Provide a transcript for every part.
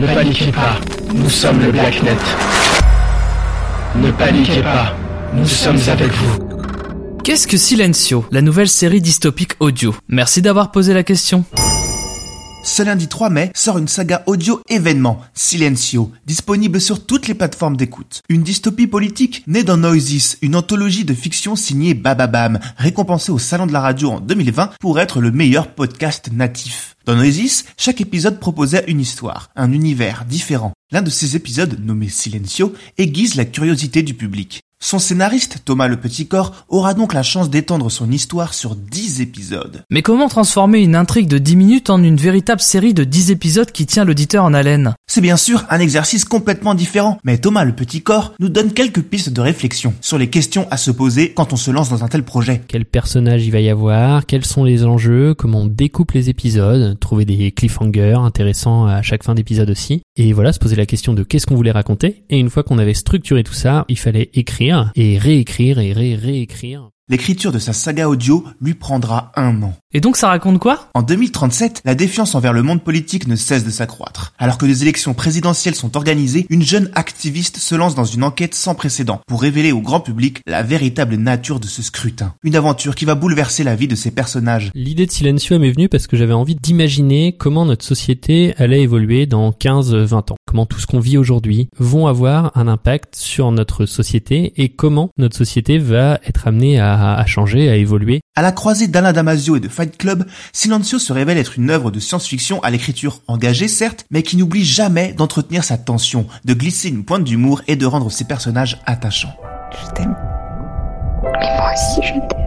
Ne paniquez pas, nous sommes le Blacknet. Ne paniquez pas, nous sommes avec vous. Qu'est-ce que Silencio, la nouvelle série dystopique audio? Merci d'avoir posé la question. Ce lundi 3 mai sort une saga audio événement, Silencio, disponible sur toutes les plateformes d'écoute. Une dystopie politique née dans Noises, une anthologie de fiction signée Bababam, récompensée au Salon de la Radio en 2020 pour être le meilleur podcast natif. Dans Noises, chaque épisode proposait une histoire, un univers différent. L'un de ces épisodes, nommé Silencio, aiguise la curiosité du public. Son scénariste, Thomas Le Petit Corps, aura donc la chance d'étendre son histoire sur 10 épisodes. Mais comment transformer une intrigue de 10 minutes en une véritable série de 10 épisodes qui tient l'auditeur en haleine? C'est bien sûr un exercice complètement différent, mais Thomas Le Petit Corps nous donne quelques pistes de réflexion sur les questions à se poser quand on se lance dans un tel projet. Quel personnage il va y avoir? Quels sont les enjeux? Comment on découpe les épisodes? Trouver des cliffhangers intéressants à chaque fin d'épisode aussi. Et voilà, se poser la question de qu'est-ce qu'on voulait raconter. Et une fois qu'on avait structuré tout ça, il fallait écrire et réécrire et ré réécrire. L'écriture de sa saga audio lui prendra un an. Et donc ça raconte quoi? En 2037, la défiance envers le monde politique ne cesse de s'accroître. Alors que des élections présidentielles sont organisées, une jeune activiste se lance dans une enquête sans précédent pour révéler au grand public la véritable nature de ce scrutin. Une aventure qui va bouleverser la vie de ses personnages. L'idée de Silencio m'est venue parce que j'avais envie d'imaginer comment notre société allait évoluer dans 15-20 ans. Comment tout ce qu'on vit aujourd'hui vont avoir un impact sur notre société et comment notre société va être amenée à, à changer, à évoluer. À la croisée d'Alain Damasio et de Fight Club, Silencio se révèle être une œuvre de science-fiction à l'écriture engagée certes, mais qui n'oublie jamais d'entretenir sa tension, de glisser une pointe d'humour et de rendre ses personnages attachants. Je t'aime. Et moi aussi je t'aime.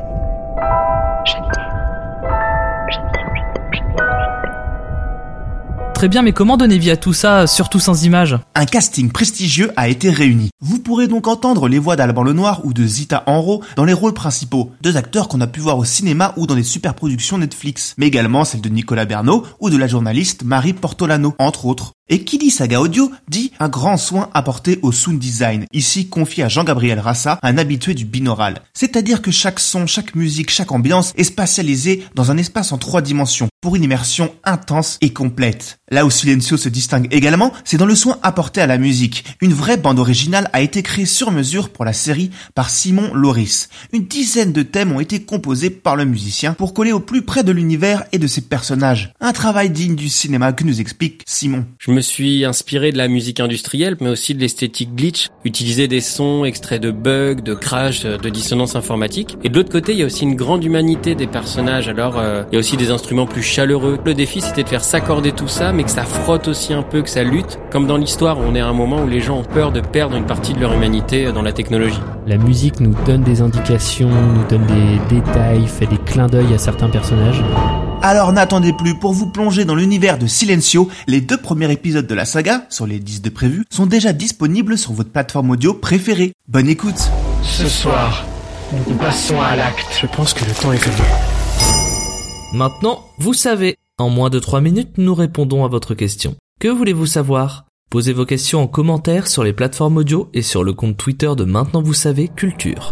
Très bien, mais comment donner vie à tout ça, surtout sans images Un casting prestigieux a été réuni. Vous pourrez donc entendre les voix d'Alban Lenoir ou de Zita Enro dans les rôles principaux, deux acteurs qu'on a pu voir au cinéma ou dans des superproductions Netflix, mais également celle de Nicolas Bernot ou de la journaliste Marie Portolano, entre autres. Et qui dit saga audio dit un grand soin apporté au sound design, ici confié à Jean-Gabriel Rassa, un habitué du binaural. C'est-à-dire que chaque son, chaque musique, chaque ambiance est spatialisée dans un espace en trois dimensions, pour une immersion intense et complète. Là où Silencio se distingue également, c'est dans le soin apporté à la musique. Une vraie bande originale a été créée sur mesure pour la série par Simon Loris. Une dizaine de thèmes ont été composés par le musicien pour coller au plus près de l'univers et de ses personnages. Un travail digne du cinéma que nous explique Simon. Me suis inspiré de la musique industrielle, mais aussi de l'esthétique glitch, utiliser des sons extraits de bugs, de crash, de dissonance informatique. Et de l'autre côté, il y a aussi une grande humanité des personnages. Alors, euh, il y a aussi des instruments plus chaleureux. Le défi, c'était de faire s'accorder tout ça, mais que ça frotte aussi un peu, que ça lutte. Comme dans l'histoire, on est à un moment où les gens ont peur de perdre une partie de leur humanité dans la technologie. La musique nous donne des indications, nous donne des détails, fait des clins d'œil à certains personnages. Alors n'attendez plus pour vous plonger dans l'univers de Silencio. Les deux premiers épisodes de la saga, sur les 10 de prévus, sont déjà disponibles sur votre plateforme audio préférée. Bonne écoute Ce soir, nous passons à l'acte. Je pense que le temps est venu. Maintenant, vous savez. En moins de 3 minutes, nous répondons à votre question. Que voulez-vous savoir? Posez vos questions en commentaire sur les plateformes audio et sur le compte Twitter de Maintenant Vous Savez Culture.